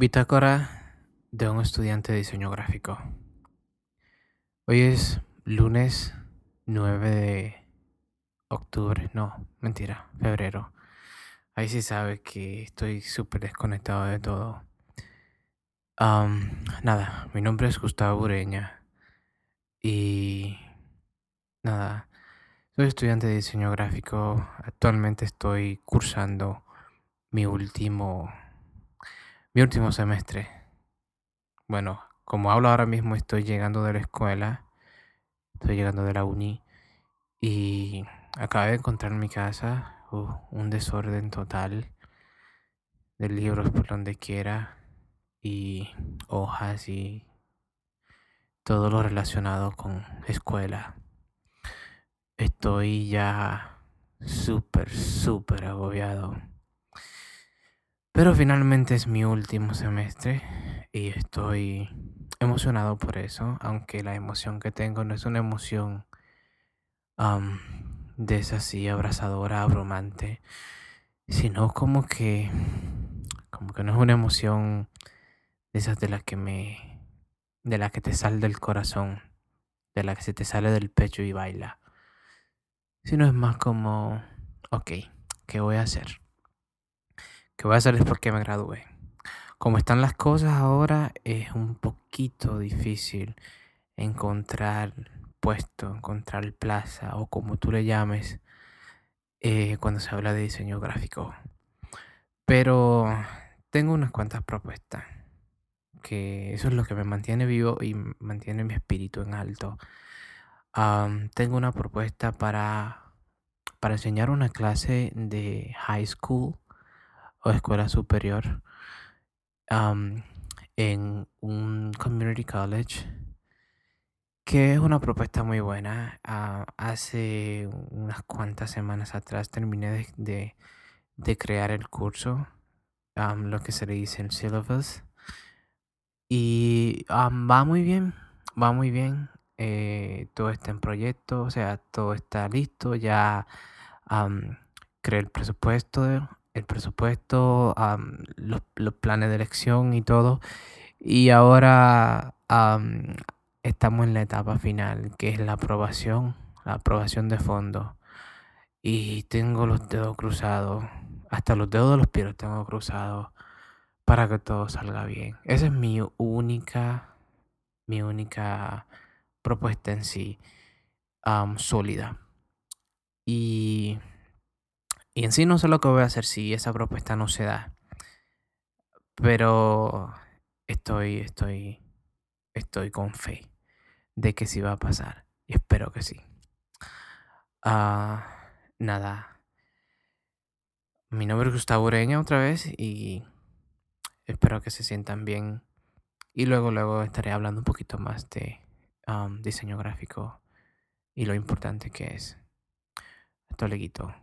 Bitácora de un estudiante de diseño gráfico. Hoy es lunes 9 de octubre, no, mentira, febrero. Ahí sí sabe que estoy súper desconectado de todo. nada, mi nombre es Gustavo Ureña y nada, soy estudiante de diseño gráfico. Actualmente estoy cursando mi último mi último semestre. Bueno, como hablo ahora mismo, estoy llegando de la escuela, estoy llegando de la uni y acabé de encontrar en mi casa uh, un desorden total de libros por donde quiera y hojas y todo lo relacionado con escuela. Estoy ya súper, súper agobiado. Pero finalmente es mi último semestre y estoy emocionado por eso, aunque la emoción que tengo no es una emoción de esa así abrazadora, abrumante, sino como que, como que no es una emoción de esas de las que me, de la que te sale del corazón, de la que se te sale del pecho y baila, sino es más como, ok, ¿qué voy a hacer? Que voy a hacer es porque me gradué. Como están las cosas ahora, es un poquito difícil encontrar puesto, encontrar plaza o como tú le llames eh, cuando se habla de diseño gráfico. Pero tengo unas cuantas propuestas, que eso es lo que me mantiene vivo y mantiene mi espíritu en alto. tengo una propuesta para, para enseñar una clase de high school o escuela superior en un community college que es una propuesta muy buena. Ah, hace unas cuantas semanas atrás terminé de, crear el curso, lo que se le dice el syllabus. Y va muy bien, va muy bien. Eh, todo está en proyecto, o sea, todo está listo. Ya creé el presupuesto, el presupuesto, los, planes de elección y todo. Y ahora estamos en la etapa final, que es la aprobación, la aprobación de fondo. Y tengo los dedos cruzados, hasta los dedos de los pies los tengo cruzados para que todo salga bien. Esa es mi única, mi única propuesta en sí, sólida. Y y en sí no sé lo que voy a hacer si esa propuesta no se da. Pero estoy, estoy, estoy con fe de que sí va a pasar. Y espero que sí. Ah, nada. Mi nombre es Gustavo Ureña otra vez y espero que se sientan bien. Y luego, luego estaré hablando un poquito más de diseño gráfico y lo importante que es. Le quito.